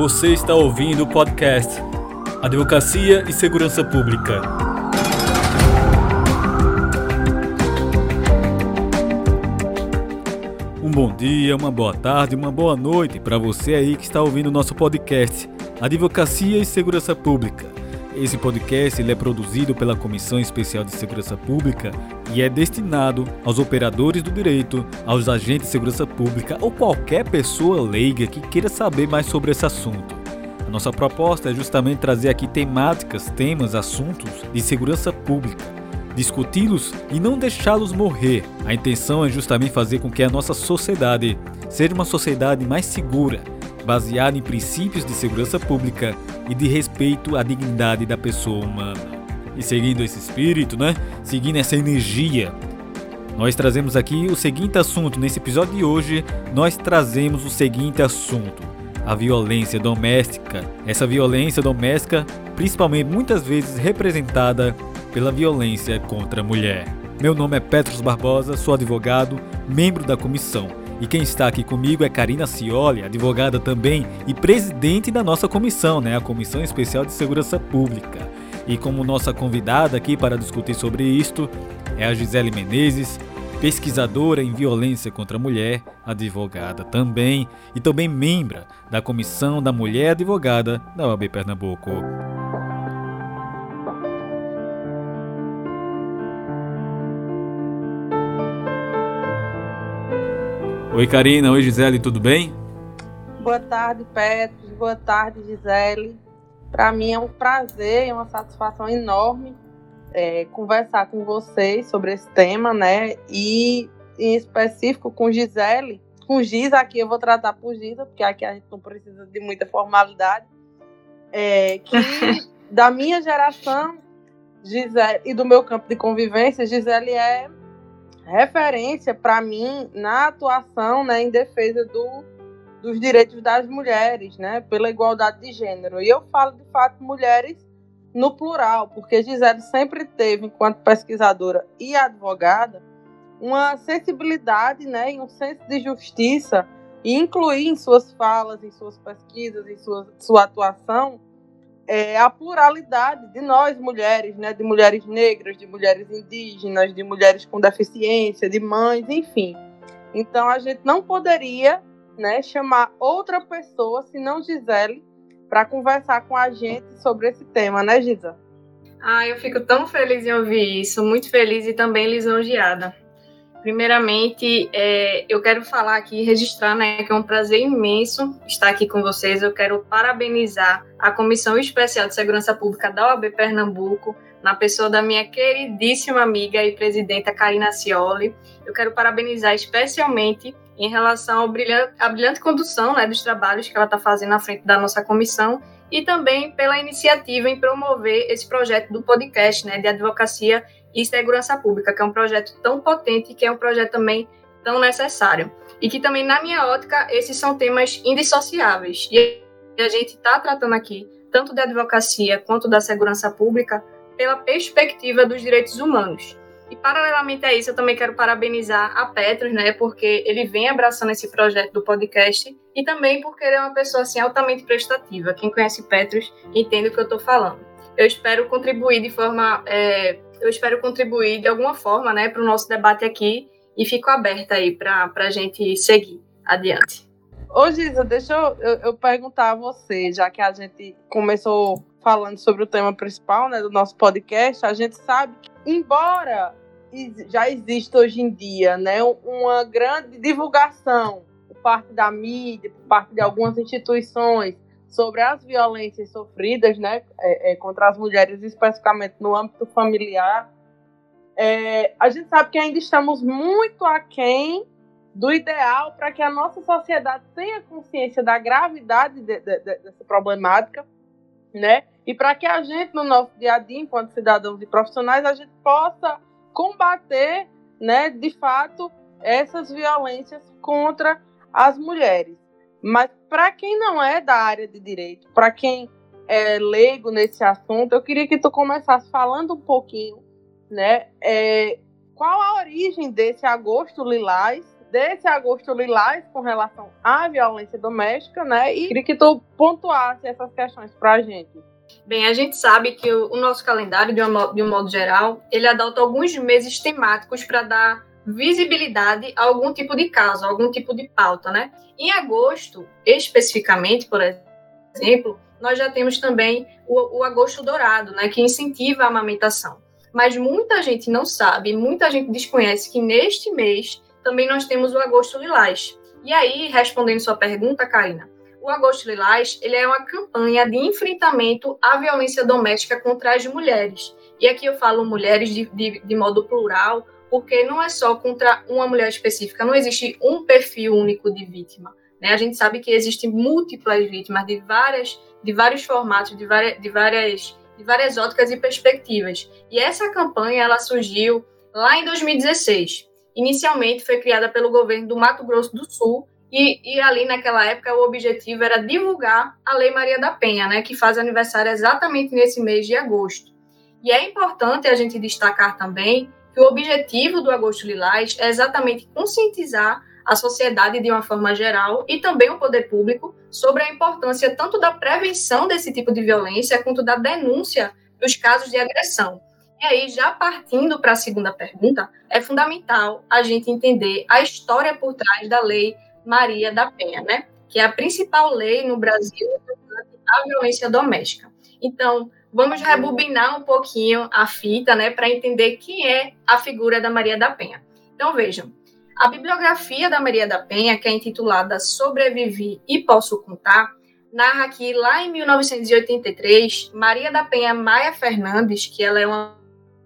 Você está ouvindo o podcast Advocacia e Segurança Pública. Um bom dia, uma boa tarde, uma boa noite para você aí que está ouvindo o nosso podcast Advocacia e Segurança Pública. Esse podcast é produzido pela Comissão Especial de Segurança Pública e é destinado aos operadores do direito, aos agentes de segurança pública ou qualquer pessoa leiga que queira saber mais sobre esse assunto. A nossa proposta é justamente trazer aqui temáticas, temas, assuntos de segurança pública, discuti-los e não deixá-los morrer. A intenção é justamente fazer com que a nossa sociedade seja uma sociedade mais segura, baseada em princípios de segurança pública e de respeito à dignidade da pessoa humana. E seguindo esse espírito, né? Seguindo essa energia, nós trazemos aqui o seguinte assunto. Nesse episódio de hoje, nós trazemos o seguinte assunto: a violência doméstica. Essa violência doméstica, principalmente muitas vezes representada pela violência contra a mulher. Meu nome é Petros Barbosa, sou advogado, membro da comissão. E quem está aqui comigo é Karina Cioli, advogada também e presidente da nossa comissão, né, a Comissão Especial de Segurança Pública. E como nossa convidada aqui para discutir sobre isto é a Gisele Menezes, pesquisadora em violência contra a mulher, advogada também e também membro da Comissão da Mulher Advogada da OAB Pernambuco. Oi Karina, oi Gisele, tudo bem? Boa tarde, Petros. Boa tarde, Gisele. Para mim é um prazer e uma satisfação enorme é, conversar com vocês sobre esse tema, né? E em específico com Gisele. Com Giz aqui eu vou tratar por Giza, porque aqui a gente não precisa de muita formalidade. É, que da minha geração Gisele, e do meu campo de convivência, Gisele é referência para mim na atuação né, em defesa do dos direitos das mulheres, né, pela igualdade de gênero. E eu falo de fato mulheres no plural, porque Gisele sempre teve, enquanto pesquisadora e advogada, uma sensibilidade, né, e um senso de justiça e incluir em suas falas, em suas pesquisas, em sua, sua atuação, é, a pluralidade de nós mulheres, né, de mulheres negras, de mulheres indígenas, de mulheres com deficiência, de mães, enfim. Então a gente não poderia né, chamar outra pessoa, se não Gisele, para conversar com a gente sobre esse tema, né, Gisa? Ah, eu fico tão feliz em ouvir isso, muito feliz e também lisonjeada. Primeiramente, é, eu quero falar aqui, registrar, né, que é um prazer imenso estar aqui com vocês. Eu quero parabenizar a Comissão Especial de Segurança Pública da OAB Pernambuco, na pessoa da minha queridíssima amiga e presidenta Karina Cioli. Eu quero parabenizar especialmente em relação brilhante, à brilhante condução né, dos trabalhos que ela está fazendo à frente da nossa comissão e também pela iniciativa em promover esse projeto do podcast né, de advocacia e segurança pública, que é um projeto tão potente, que é um projeto também tão necessário. E que também, na minha ótica, esses são temas indissociáveis. E a gente está tratando aqui tanto da advocacia quanto da segurança pública pela perspectiva dos direitos humanos. E paralelamente a isso, eu também quero parabenizar a Petros, né, porque ele vem abraçando esse projeto do podcast e também porque ele é uma pessoa assim altamente prestativa. Quem conhece Petros entende o que eu estou falando. Eu espero contribuir de forma, é, eu espero contribuir de alguma forma, né, para o nosso debate aqui e fico aberta aí para a gente seguir adiante. Ô Giza, deixa eu, eu, eu, perguntar a você, já que a gente começou falando sobre o tema principal né, do nosso podcast, a gente sabe que, embora já existe hoje em dia, né, uma grande divulgação por parte da mídia, por parte de algumas instituições sobre as violências sofridas, né, é, é, contra as mulheres, especificamente no âmbito familiar. É, a gente sabe que ainda estamos muito aquém do ideal para que a nossa sociedade tenha consciência da gravidade de, de, de, dessa problemática, né? E para que a gente, no nosso dia a dia, enquanto cidadãos e profissionais, a gente possa combater, né, de fato, essas violências contra as mulheres. Mas para quem não é da área de direito, para quem é leigo nesse assunto, eu queria que tu começasse falando um pouquinho, né, é, qual a origem desse agosto lilás, desse agosto lilás com relação à violência doméstica, né? E queria que tu pontuasse essas questões para a gente. Bem, a gente sabe que o, nosso calendário, de um modo geral, ele adota alguns meses temáticos para dar visibilidade a algum tipo de caso, algum tipo de pauta, né? Em agosto, especificamente, por exemplo, nós já temos também o, o agosto dourado, né, que incentiva a amamentação. Mas muita gente não sabe, muita gente desconhece que neste mês também nós temos o agosto lilás. E aí, respondendo sua pergunta, Karina, o Agosto Lilás ele é uma campanha de enfrentamento à violência doméstica contra as mulheres. E aqui eu falo mulheres de, de, de modo plural, porque não é só contra uma mulher específica, não existe um perfil único de vítima. Né? A gente sabe que existem múltiplas vítimas de, várias, de vários formatos, de várias, de, várias, de várias óticas e perspectivas. E essa campanha ela surgiu lá em 2016. Inicialmente foi criada pelo governo do Mato Grosso do Sul e, e, ali naquela época o objetivo era divulgar a Lei Maria da Penha, né, que faz aniversário exatamente nesse mês de agosto. E é importante a gente destacar também que o objetivo do Agosto Lilás é exatamente conscientizar a sociedade de uma forma geral e também o poder público sobre a importância tanto da prevenção desse tipo de violência quanto da denúncia dos casos de agressão. E aí, já partindo para a segunda pergunta, é fundamental a gente entender a história por trás da Lei Maria da Penha, né? Que é a principal lei no Brasil a violência doméstica. Então, vamos rebobinar um pouquinho a fita, né, para entender quem é a figura da Maria da Penha. Então, vejam, a bibliografia da Maria da Penha, que é intitulada Sobrevivi e Posso Contar, narra que lá em 1983, Maria da Penha Maia Fernandes, que ela é uma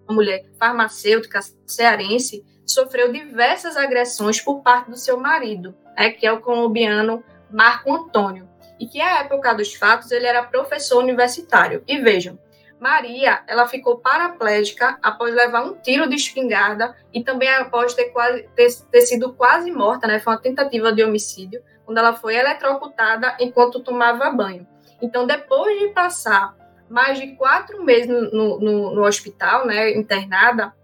mulher farmacêutica cearense, sofreu diversas agressões por parte do seu marido, né, que é o colombiano Marco Antônio e que à época dos fatos ele era professor universitário. E vejam, Maria, ela ficou paraplégica após levar um tiro de espingarda e também após ter, quase, ter, ter sido quase morta, né? Foi uma tentativa de homicídio, quando ela foi eletrocutada enquanto tomava banho. Então, depois de passar mais de quatro meses no, no, no hospital, né, internada,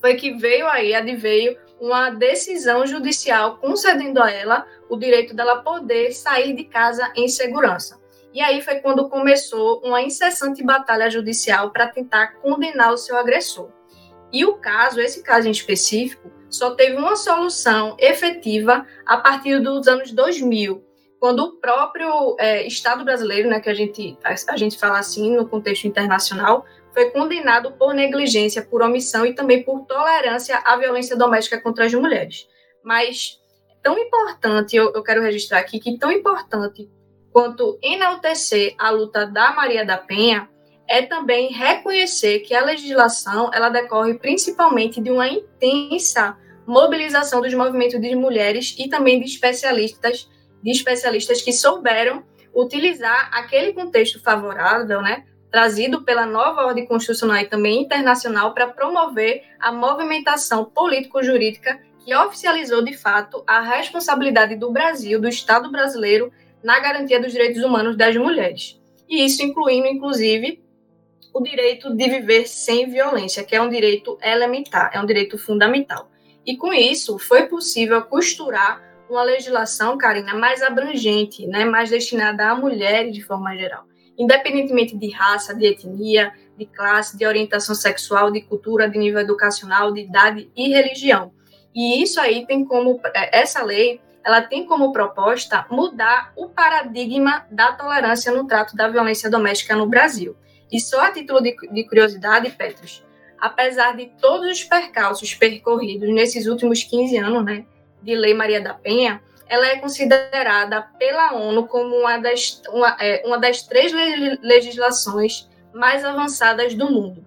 foi que veio aí, adveio uma decisão judicial concedendo a ela o direito dela poder sair de casa em segurança. E aí foi quando começou uma incessante batalha judicial para tentar condenar o seu agressor. E o caso, esse caso em específico, só teve uma solução efetiva a partir dos anos 2000, quando o próprio é, Estado brasileiro, né, que a gente, a gente fala assim no contexto internacional, foi condenado por negligência, por omissão e também por tolerância à violência doméstica contra as mulheres. Mas tão importante, eu, eu quero registrar aqui que tão importante quanto enaltecer a luta da Maria da Penha é também reconhecer que a legislação ela decorre principalmente de uma intensa mobilização dos movimentos de mulheres e também de especialistas, de especialistas que souberam utilizar aquele contexto favorável, né, trazido pela nova ordem constitucional e também internacional para promover a movimentação político-jurídica que oficializou de fato a responsabilidade do Brasil, do Estado brasileiro, na garantia dos direitos humanos das mulheres. E isso incluindo, inclusive, o direito de viver sem violência, que é um direito elementar, é um direito fundamental. E com isso, foi possível costurar uma legislação, Karina, mais abrangente, né, mais destinada a mulheres de forma geral independentemente de raça, de etnia, de classe, de orientação sexual, de cultura, de nível educacional, de idade e religião. E isso aí tem como é, essa lei, ela tem como proposta mudar o paradigma da tolerância no trato da violência doméstica no Brasil. E só a título de, de curiosidade, Petros, apesar de todos os percalços percorridos nesses últimos 15 anos, né, de Lei Maria da Penha, ela é considerada pela ONU como uma das, uma, é, uma das três legislações mais avançadas do mundo.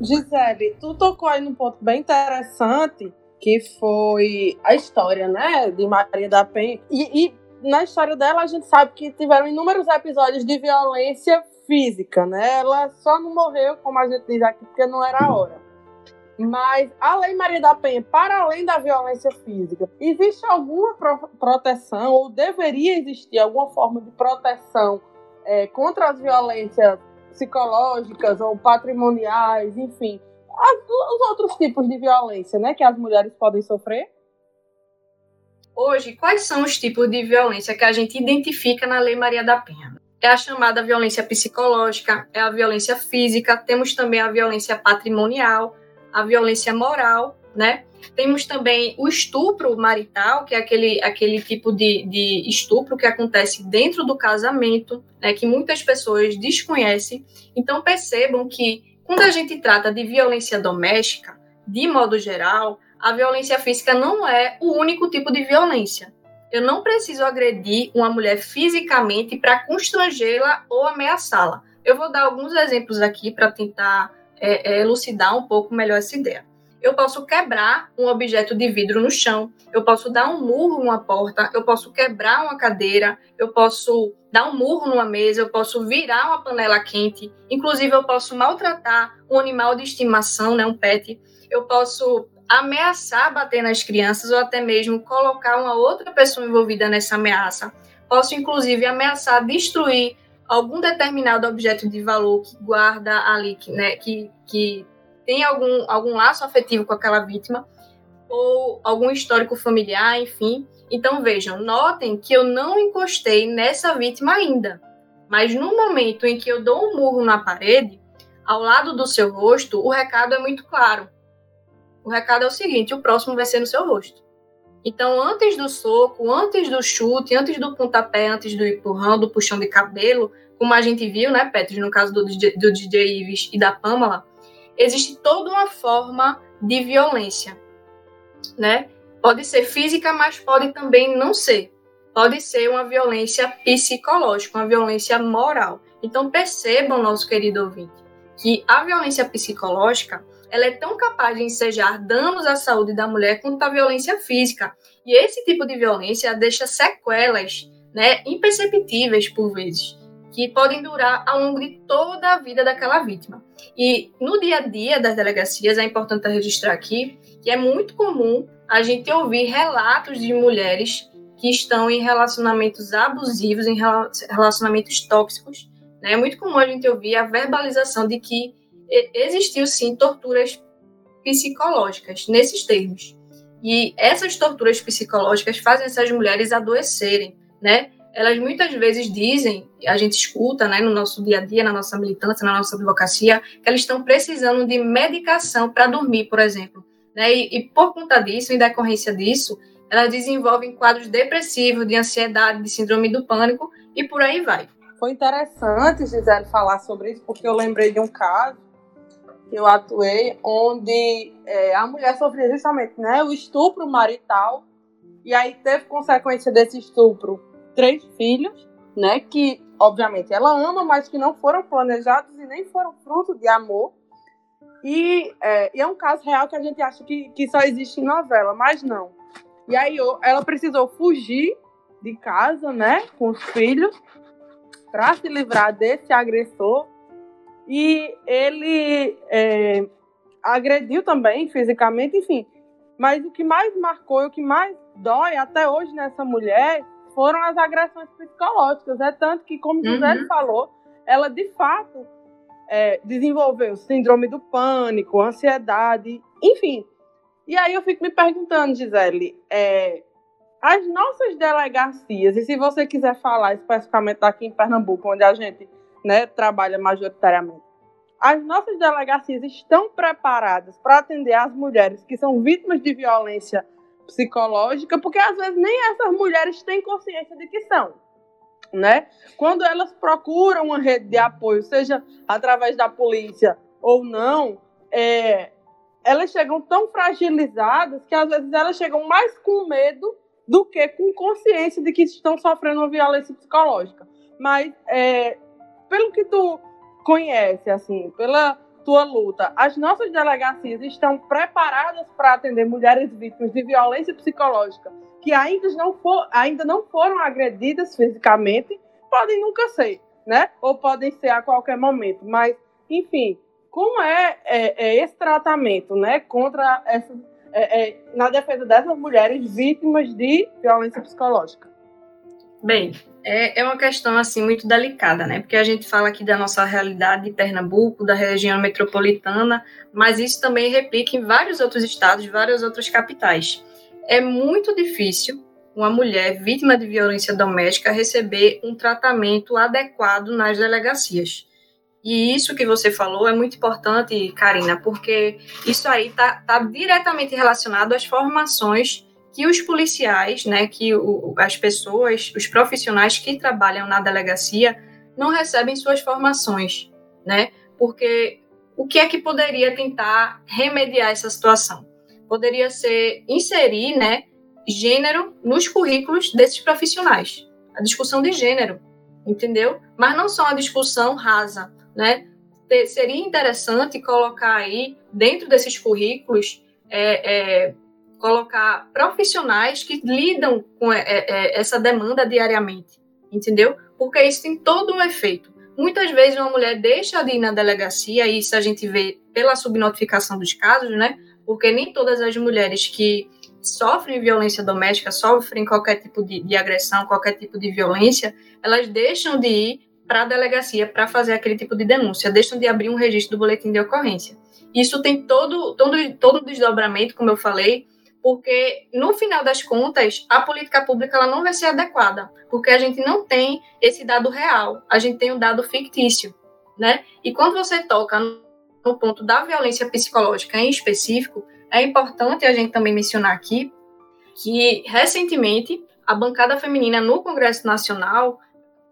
Gisele, tu tocou aí num ponto bem interessante, que foi a história, né, de Maria da Penha. E, e na história dela, a gente sabe que tiveram inúmeros episódios de violência física, né? Ela só não morreu, como a gente diz aqui, porque não era a hora. Mas a Lei Maria da Penha, para além da violência física, existe alguma pro proteção, ou deveria existir alguma forma de proteção é, contra as violências psicológicas ou patrimoniais, enfim, as, os outros tipos de violência, né, que as mulheres podem sofrer. Hoje, quais são os tipos de violência que a gente identifica na Lei Maria da Penha? É a chamada violência psicológica, é a violência física, temos também a violência patrimonial, a violência moral, né? Temos também o estupro marital, que é aquele, aquele tipo de, de estupro que acontece dentro do casamento, né, que muitas pessoas desconhecem. Então, percebam que quando a gente trata de violência doméstica, de modo geral, a violência física não é o único tipo de violência. Eu não preciso agredir uma mulher fisicamente para constrangê-la ou ameaçá-la. Eu vou dar alguns exemplos aqui para tentar é, é, elucidar um pouco melhor essa ideia eu posso quebrar um objeto de vidro no chão, eu posso dar um murro numa porta, eu posso quebrar uma cadeira, eu posso dar um murro numa mesa, eu posso virar uma panela quente, inclusive eu posso maltratar um animal de estimação, né, um pet, eu posso ameaçar bater nas crianças ou até mesmo colocar uma outra pessoa envolvida nessa ameaça. Posso inclusive ameaçar destruir algum determinado objeto de valor que guarda ali, né, que, que tem algum, algum laço afetivo com aquela vítima, ou algum histórico familiar, enfim. Então vejam, notem que eu não encostei nessa vítima ainda. Mas no momento em que eu dou um murro na parede, ao lado do seu rosto, o recado é muito claro. O recado é o seguinte: o próximo vai ser no seu rosto. Então, antes do soco, antes do chute, antes do pontapé, antes do empurrão, do puxão de cabelo, como a gente viu, né, Petros, no caso do, do DJ Ives e da Pamela, existe toda uma forma de violência, né? Pode ser física, mas pode também não ser. Pode ser uma violência psicológica, uma violência moral. Então percebam, nosso querido ouvinte, que a violência psicológica ela é tão capaz de ensejar danos à saúde da mulher quanto a violência física. E esse tipo de violência deixa sequelas, né, imperceptíveis por vezes que podem durar ao longo de toda a vida daquela vítima. E no dia a dia das delegacias, é importante registrar aqui que é muito comum a gente ouvir relatos de mulheres que estão em relacionamentos abusivos, em relacionamentos tóxicos. Né? É muito comum a gente ouvir a verbalização de que existiu sim torturas psicológicas nesses termos. E essas torturas psicológicas fazem essas mulheres adoecerem, né? Elas muitas vezes dizem, a gente escuta né, no nosso dia a dia, na nossa militância, na nossa advocacia, que elas estão precisando de medicação para dormir, por exemplo. Né? E, e, por conta disso, em decorrência disso, elas desenvolvem quadros depressivos, de ansiedade, de síndrome do pânico e por aí vai. Foi interessante, Gisele, falar sobre isso, porque eu lembrei de um caso que eu atuei, onde é, a mulher sofria justamente né, o estupro marital, e aí teve consequência desse estupro três filhos, né? Que, obviamente, ela ama, mas que não foram planejados e nem foram fruto de amor. E é, e é um caso real que a gente acha que, que só existe em novela, mas não. E aí ela precisou fugir de casa, né, com os filhos, para se livrar desse agressor. E ele é, agrediu também fisicamente, enfim. Mas o que mais marcou e o que mais dói até hoje nessa mulher foram as agressões psicológicas. É tanto que, como José uhum. falou, ela de fato é, desenvolveu síndrome do pânico, ansiedade, enfim. E aí eu fico me perguntando, Gisele, é, as nossas delegacias, e se você quiser falar especificamente aqui em Pernambuco, onde a gente né, trabalha majoritariamente, as nossas delegacias estão preparadas para atender as mulheres que são vítimas de violência psicológica, porque às vezes nem essas mulheres têm consciência de que são. Né? Quando elas procuram uma rede de apoio, seja através da polícia ou não, é, elas chegam tão fragilizadas que às vezes elas chegam mais com medo do que com consciência de que estão sofrendo uma violência psicológica. Mas é, pelo que tu conhece, assim, pela tua luta. As nossas delegacias estão preparadas para atender mulheres vítimas de violência psicológica que ainda não, for, ainda não foram agredidas fisicamente, podem nunca ser, né? Ou podem ser a qualquer momento. Mas, enfim, como é, é, é esse tratamento, né, contra essas, é, é, na defesa dessas mulheres vítimas de violência psicológica? Bem, É, é uma questão assim muito delicada, né? Porque a gente fala aqui da nossa realidade de Pernambuco, da região metropolitana, mas isso também replica em vários outros estados, várias outras capitais. É muito difícil uma mulher vítima de violência doméstica receber um tratamento adequado nas delegacias. E isso que você falou é muito importante, Karina, porque isso aí está tá diretamente relacionado às formações que os policiais, né, que o, as pessoas, os profissionais que trabalham na delegacia não recebem suas formações, né? Porque o que é que poderia tentar remediar essa situação? Poderia ser inserir, né, gênero nos currículos desses profissionais. A discussão de gênero, entendeu? Mas não só uma discussão rasa, né? seria interessante colocar aí, dentro desses currículos, é, é, colocar profissionais que lidam com é, é, essa demanda diariamente, entendeu? Porque isso tem todo um efeito. Muitas vezes uma mulher deixa de ir na delegacia, e isso a gente vê pela subnotificação dos casos, né? Porque nem todas as mulheres que sofrem violência doméstica, sofrem qualquer tipo de, de agressão, qualquer tipo de violência, elas deixam de ir para a delegacia para fazer aquele tipo de denúncia, deixam de abrir um registro do boletim de ocorrência. Isso tem todo, todo, todo desdobramento, como eu falei, porque no final das contas a política pública ela não vai ser adequada, porque a gente não tem esse dado real, a gente tem um dado fictício, né? E quando você toca no ponto da violência psicológica em específico, é importante a gente também mencionar aqui que, recentemente, a bancada feminina no Congresso Nacional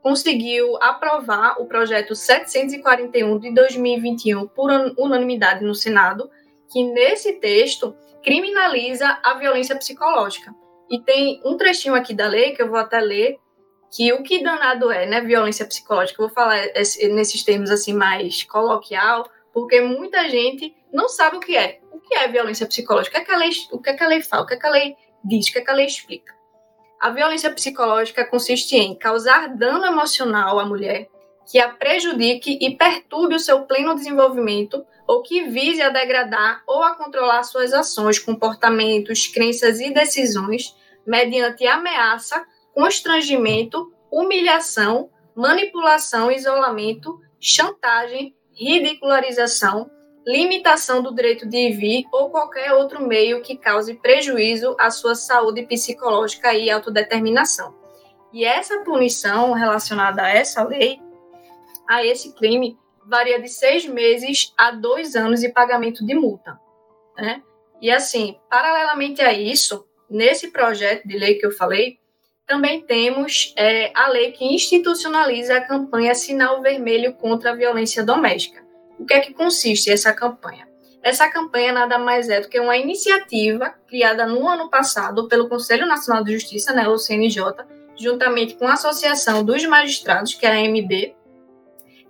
conseguiu aprovar o projeto 741 de 2021 por unanimidade no Senado, que nesse texto criminaliza a violência psicológica. E tem um trechinho aqui da lei que eu vou até ler, que o que danado é, né, violência psicológica. Eu vou falar nesses termos assim mais coloquial, porque muita gente não sabe o que é. O que é violência psicológica? O que, é que a lei, o que, é que a lei fala? O que, é que a lei diz? O que, é que a lei explica? A violência psicológica consiste em causar dano emocional à mulher que a prejudique e perturbe o seu pleno desenvolvimento ou que vise a degradar ou a controlar suas ações, comportamentos, crenças e decisões mediante ameaça, constrangimento, humilhação, manipulação, isolamento, chantagem, ridicularização, limitação do direito de ir vir ou qualquer outro meio que cause prejuízo à sua saúde psicológica e autodeterminação. E essa punição relacionada a essa lei, a esse crime, varia de seis meses a dois anos de pagamento de multa. Né? E assim, paralelamente a isso, nesse projeto de lei que eu falei, também temos é, a lei que institucionaliza a campanha Sinal Vermelho contra a Violência Doméstica. O que é que consiste essa campanha? Essa campanha nada mais é do que uma iniciativa criada no ano passado pelo Conselho Nacional de Justiça, né, o CNJ, juntamente com a Associação dos Magistrados, que é a AMB.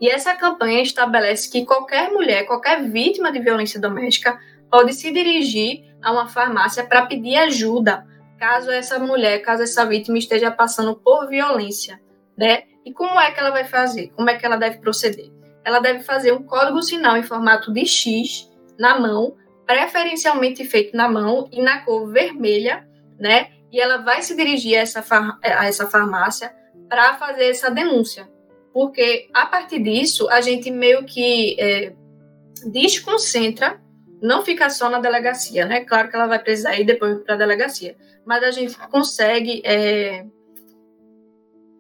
E essa campanha estabelece que qualquer mulher, qualquer vítima de violência doméstica, pode se dirigir a uma farmácia para pedir ajuda, caso essa mulher, caso essa vítima esteja passando por violência, né? E como é que ela vai fazer? Como é que ela deve proceder? ela deve fazer um código sinal em formato de X na mão, preferencialmente feito na mão e na cor vermelha, né? E ela vai se dirigir a essa, a essa farmácia para fazer essa denúncia. Porque a partir disso, a gente meio que é, desconcentra, não fica só na delegacia, né? Claro que ela vai precisar ir depois para a delegacia, mas a gente consegue é,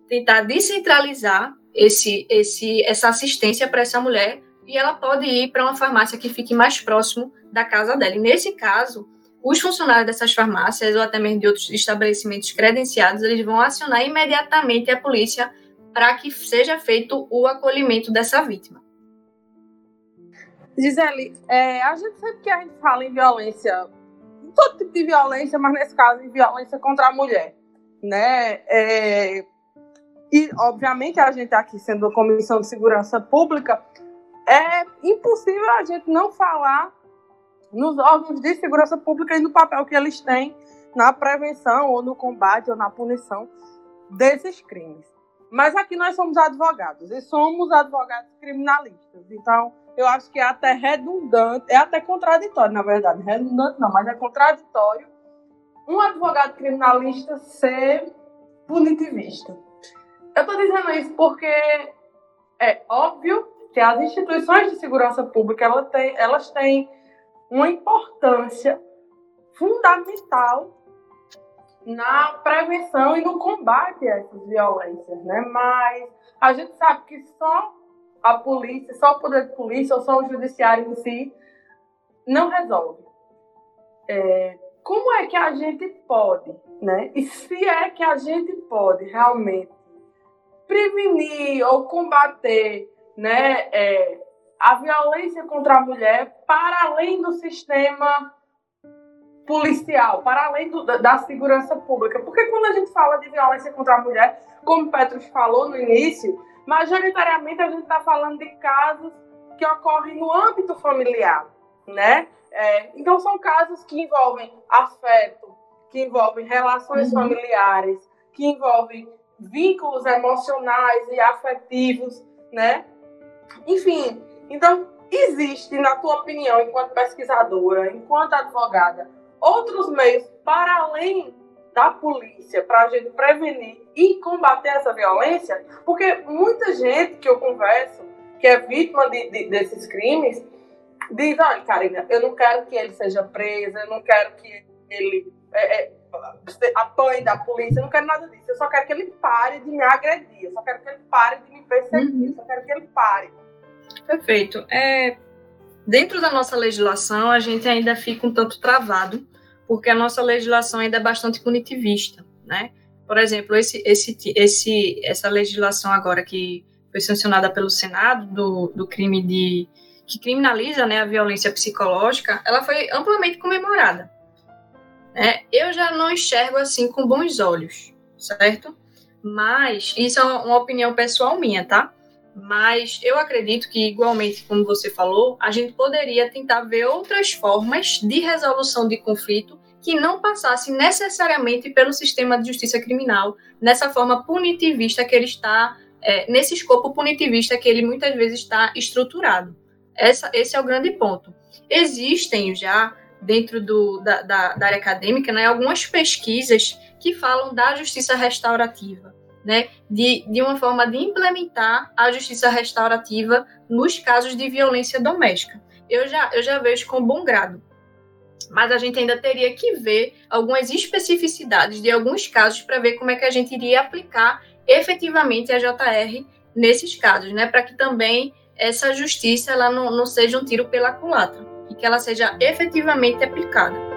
tentar descentralizar esse, esse, essa assistência para essa mulher e ela pode ir para uma farmácia que fique mais próximo da casa dela. E nesse caso, os funcionários dessas farmácias ou até mesmo de outros estabelecimentos credenciados, eles vão acionar imediatamente a polícia para que seja feito o acolhimento dessa vítima. Gisele, é, a gente sempre que a gente fala em violência, em todo tipo de violência, mas nesse caso em violência contra a mulher, né? É, e, obviamente, a gente aqui, sendo a Comissão de Segurança Pública, é impossível a gente não falar nos órgãos de segurança pública e no papel que eles têm na prevenção ou no combate ou na punição desses crimes. Mas aqui nós somos advogados e somos advogados criminalistas. Então, eu acho que é até redundante, é até contraditório, na verdade. Redundante não, mas é contraditório um advogado criminalista ser punitivista. Eu estou dizendo isso porque é óbvio que as instituições de segurança pública elas têm, elas têm uma importância fundamental na prevenção e no combate a essas violências, né? Mas a gente sabe que só a polícia, só o poder de polícia ou só o judiciário em si não resolve. É, como é que a gente pode, né? E se é que a gente pode realmente prevenir ou combater, né, é, a violência contra a mulher para além do sistema policial, para além do, da segurança pública. Porque quando a gente fala de violência contra a mulher, como Petros falou no início, majoritariamente a gente está falando de casos que ocorrem no âmbito familiar, né? É, então são casos que envolvem afeto, que envolvem relações uhum. familiares, que envolvem vínculos emocionais e afetivos, né? Enfim, então existe, na tua opinião, enquanto pesquisadora, enquanto advogada, outros meios para além da polícia para a gente prevenir e combater essa violência? Porque muita gente que eu converso, que é vítima de, de, desses crimes, diz: olha, Karina, eu não quero que ele seja preso, eu não quero que ele é, é, apanhe da polícia, eu não quero nada disso. Eu só quero que ele pare de me agredir, eu só quero que ele pare de me perseguir, uhum. eu só quero que ele pare. Perfeito. É, dentro da nossa legislação, a gente ainda fica um tanto travado porque a nossa legislação ainda é bastante punitivista, né? Por exemplo, esse, esse, esse, essa legislação agora que foi sancionada pelo Senado do, do crime de que criminaliza né, a violência psicológica, ela foi amplamente comemorada. Né? Eu já não enxergo assim com bons olhos, certo? Mas isso é uma opinião pessoal minha, tá? Mas eu acredito que, igualmente, como você falou, a gente poderia tentar ver outras formas de resolução de conflito que não passasse necessariamente pelo sistema de justiça criminal, nessa forma punitivista que ele está, é, nesse escopo punitivista que ele muitas vezes está estruturado. Essa, esse é o grande ponto. Existem já, dentro do, da, da, da área acadêmica, né, algumas pesquisas que falam da justiça restaurativa. Né, de, de uma forma de implementar a justiça restaurativa nos casos de violência doméstica. Eu já, eu já vejo com bom grado mas a gente ainda teria que ver algumas especificidades de alguns casos para ver como é que a gente iria aplicar efetivamente a JR nesses casos, né? Para que também essa justiça ela não, não seja um tiro pela culatra e que ela seja efetivamente aplicada.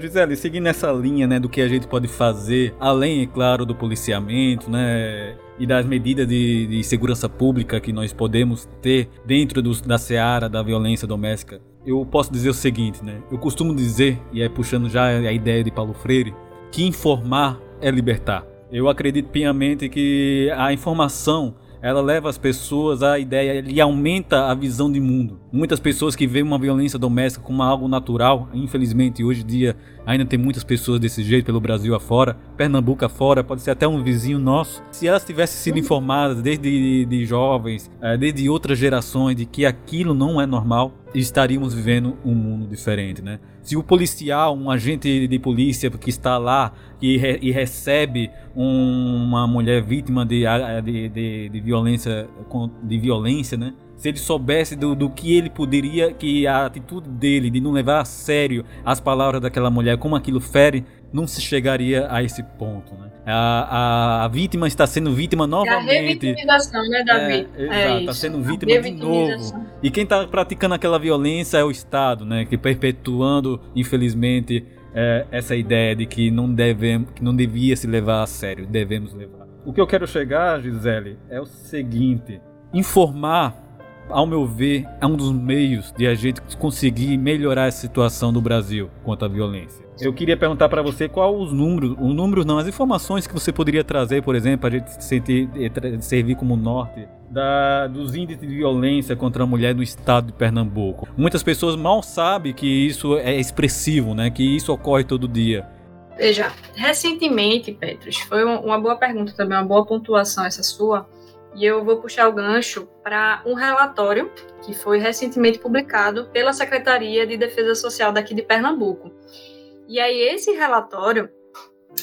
Gisele, seguindo essa linha, né, do que a gente pode fazer, além, é claro, do policiamento, né, e das medidas de, de segurança pública que nós podemos ter dentro do, da seara da violência doméstica, eu posso dizer o seguinte, né, eu costumo dizer, e é puxando já a ideia de Paulo Freire, que informar é libertar. Eu acredito piamente que a informação ela leva as pessoas à ideia e aumenta a visão de mundo. Muitas pessoas que veem uma violência doméstica como algo natural, infelizmente hoje em dia ainda tem muitas pessoas desse jeito pelo Brasil afora, Pernambuco afora, pode ser até um vizinho nosso. Se elas tivessem sido informadas desde de jovens, eh, desde outras gerações, de que aquilo não é normal, estaríamos vivendo um mundo diferente, né? Se o policial, um agente de polícia que está lá e, re, e recebe um, uma mulher vítima de, de, de, de, violência, de violência, né? Se ele soubesse do, do que ele poderia, que a atitude dele de não levar a sério as palavras daquela mulher, como aquilo fere, não se chegaria a esse ponto, né? A, a, a vítima está sendo vítima novamente. É a revitimização, né, Davi? É, é exato, está sendo vítima de novo. E quem está praticando aquela violência é o Estado, né? Que perpetuando, infelizmente, é, essa ideia de que não devemos, que não devia se levar a sério, devemos levar. O que eu quero chegar, Gisele, é o seguinte: informar ao meu ver, é um dos meios de a gente conseguir melhorar a situação do Brasil quanto à violência. Eu queria perguntar para você qual os números, os números não, as informações que você poderia trazer, por exemplo, para a gente sentir, eh, servir como norte da, dos índices de violência contra a mulher no estado de Pernambuco. Muitas pessoas mal sabem que isso é expressivo, né? Que isso ocorre todo dia. Veja, recentemente, Petros, foi uma boa pergunta também, uma boa pontuação essa sua. E eu vou puxar o gancho para um relatório que foi recentemente publicado pela Secretaria de Defesa Social daqui de Pernambuco. E aí esse relatório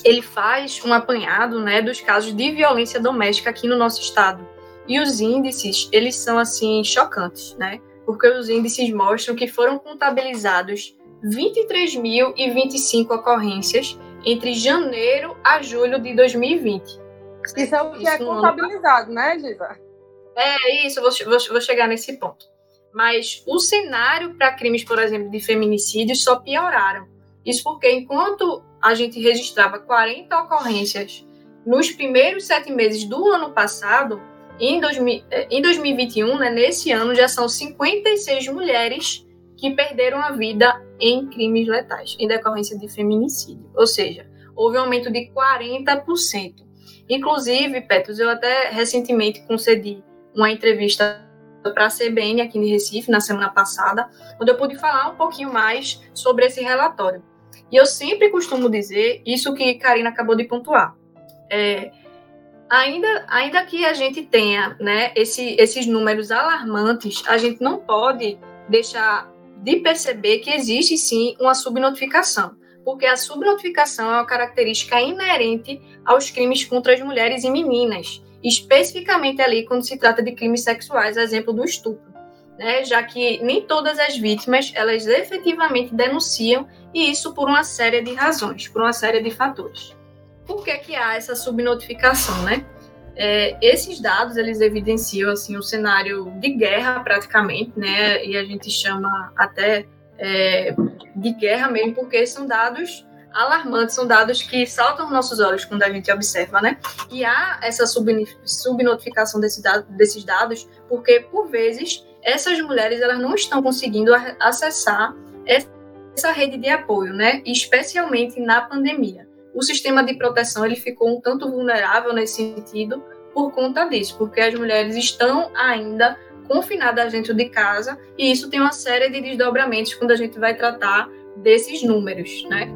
ele faz um apanhado, né, dos casos de violência doméstica aqui no nosso estado. E os índices, eles são assim chocantes, né? Porque os índices mostram que foram contabilizados 23.025 ocorrências entre janeiro a julho de 2020. Isso é o que é contabilizado, né, Giza? É isso, vou, vou, vou chegar nesse ponto. Mas o cenário para crimes, por exemplo, de feminicídio só pioraram. Isso porque enquanto a gente registrava 40 ocorrências nos primeiros sete meses do ano passado, em, 2000, eh, em 2021, né, nesse ano, já são 56 mulheres que perderam a vida em crimes letais, em decorrência de feminicídio. Ou seja, houve um aumento de 40%. Inclusive, Petros, eu até recentemente concedi uma entrevista para a CBN aqui em Recife, na semana passada, onde eu pude falar um pouquinho mais sobre esse relatório. E eu sempre costumo dizer isso que Karina acabou de pontuar. É, ainda, ainda que a gente tenha né, esse, esses números alarmantes, a gente não pode deixar de perceber que existe sim uma subnotificação, porque a subnotificação é uma característica inerente aos crimes contra as mulheres e meninas, especificamente ali quando se trata de crimes sexuais, exemplo do estupro. Né, já que nem todas as vítimas elas efetivamente denunciam e isso por uma série de razões, por uma série de fatores. Por que, que há essa subnotificação, né? É, esses dados eles evidenciam assim um cenário de guerra praticamente, né? E a gente chama até é, de guerra mesmo porque são dados alarmantes, são dados que saltam nossos olhos quando a gente observa, né? E há essa subnotificação desse dado, desses dados porque por vezes essas mulheres elas não estão conseguindo acessar essa rede de apoio, né? Especialmente na pandemia o sistema de proteção ele ficou um tanto vulnerável nesse sentido por conta disso, porque as mulheres estão ainda confinadas dentro de casa e isso tem uma série de desdobramentos quando a gente vai tratar desses números, né?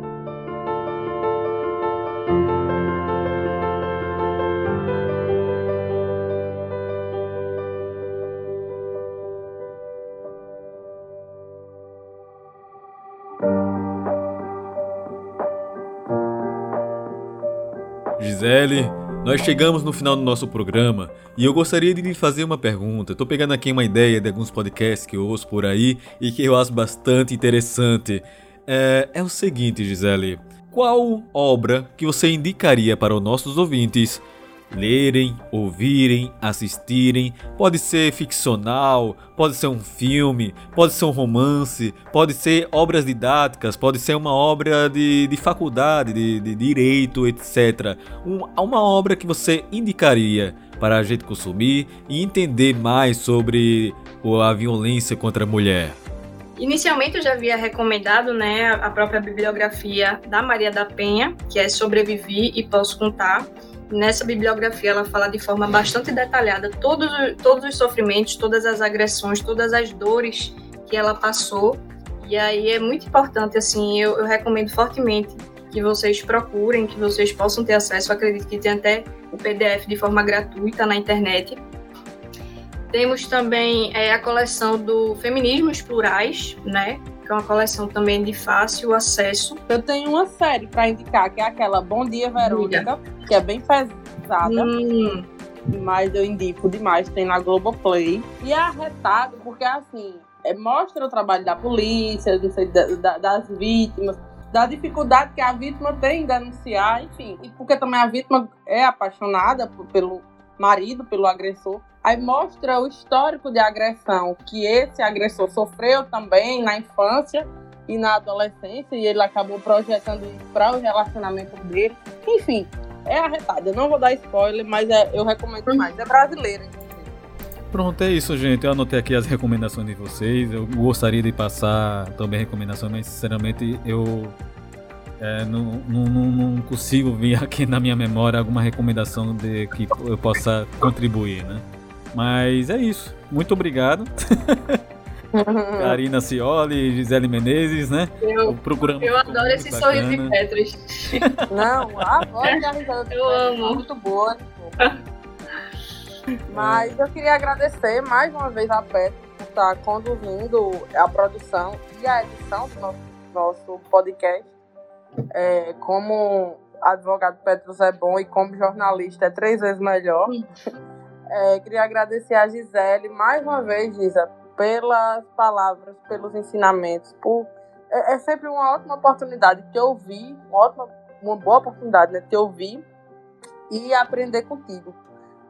Gisele, nós chegamos no final do nosso programa e eu gostaria de lhe fazer uma pergunta. Estou pegando aqui uma ideia de alguns podcasts que eu ouço por aí e que eu acho bastante interessante. É, é o seguinte, Gisele: qual obra que você indicaria para os nossos ouvintes lerem, ouvirem, assistirem. Pode ser ficcional, pode ser um filme, pode ser um romance, pode ser obras didáticas, pode ser uma obra de, de faculdade, de, de direito, etc. Um, uma obra que você indicaria para a gente consumir e entender mais sobre a violência contra a mulher. Inicialmente eu já havia recomendado né, a própria bibliografia da Maria da Penha, que é Sobrevivi e Posso Contar, nessa bibliografia ela fala de forma bastante detalhada todos, todos os sofrimentos, todas as agressões, todas as dores que ela passou. E aí é muito importante, assim, eu, eu recomendo fortemente que vocês procurem, que vocês possam ter acesso. Acredito que tem até o PDF de forma gratuita na internet. Temos também é, a coleção do Feminismos Plurais, né? Que é uma coleção também de fácil acesso. Eu tenho uma série para indicar, que é aquela Bom Dia Verônica, que é bem pesada. Hum. Mas eu indico demais, tem na Globoplay. E é arretado, porque assim, é, mostra o trabalho da polícia, sei, da, das vítimas, da dificuldade que a vítima tem em denunciar, enfim. E porque também a vítima é apaixonada por, pelo marido, pelo agressor. Aí mostra o histórico de agressão que esse agressor sofreu também na infância e na adolescência, e ele acabou projetando isso para o relacionamento dele. Enfim, é arretado. Eu não vou dar spoiler, mas é, eu recomendo demais. É brasileira. Pronto, é isso, gente. Eu anotei aqui as recomendações de vocês. Eu gostaria de passar também recomendações, mas sinceramente eu é, não, não, não, consigo vir aqui na minha memória alguma recomendação de que eu possa contribuir, né? Mas é isso. Muito obrigado. Karina Cioli, Gisele Menezes, né? Eu, Procurando eu adoro esse bacana. sorriso de Petros. Não, agora a risada eu amo. muito boa. Mas eu queria agradecer mais uma vez a Petros por estar conduzindo a produção e a edição do nosso, nosso podcast É, como advogado Petros é bom e como jornalista é três vezes melhor. É, queria agradecer a Gisele mais uma vez, Gisa, pelas palavras, pelos ensinamentos, por é, é sempre uma ótima oportunidade de te ouvir, uma ótima, uma boa oportunidade, né, te ouvir e aprender contigo.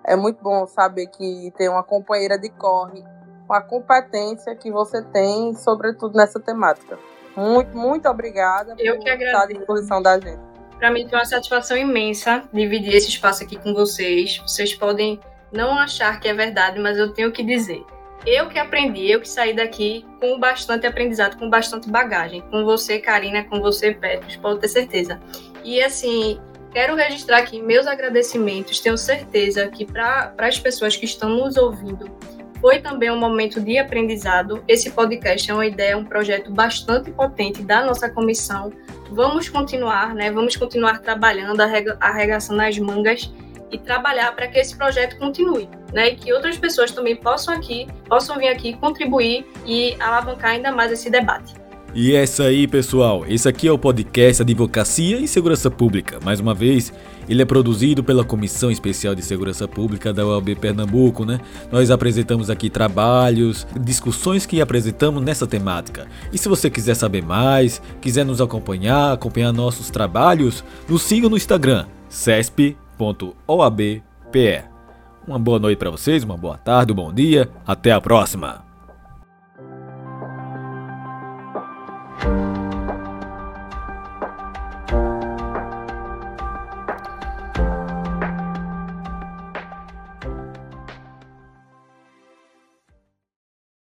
É muito bom saber que tem uma companheira de corre com a competência que você tem, sobretudo nessa temática. Muito, muito obrigada Eu por estar à disposição da gente. Para mim, foi uma satisfação imensa dividir esse espaço aqui com vocês. Vocês podem não achar que é verdade, mas eu tenho que dizer. Eu que aprendi, eu que saí daqui com bastante aprendizado, com bastante bagagem. Com você, Karina, com você, Petros, pode ter certeza. E assim, quero registrar aqui meus agradecimentos. Tenho certeza que para as pessoas que estão nos ouvindo, foi também um momento de aprendizado. Esse podcast é uma ideia, um projeto bastante potente da nossa comissão. Vamos continuar, né? Vamos continuar trabalhando, arregaçando as mangas e trabalhar para que esse projeto continue, né? E que outras pessoas também possam aqui, possam vir aqui contribuir e alavancar ainda mais esse debate. E é isso aí, pessoal. Esse aqui é o podcast Advocacia e Segurança Pública. Mais uma vez, ele é produzido pela Comissão Especial de Segurança Pública da UAB Pernambuco, né? Nós apresentamos aqui trabalhos, discussões que apresentamos nessa temática. E se você quiser saber mais, quiser nos acompanhar, acompanhar nossos trabalhos, nos siga no Instagram, cesp www.oab.pe. Uma boa noite para vocês, uma boa tarde, um bom dia, até a próxima!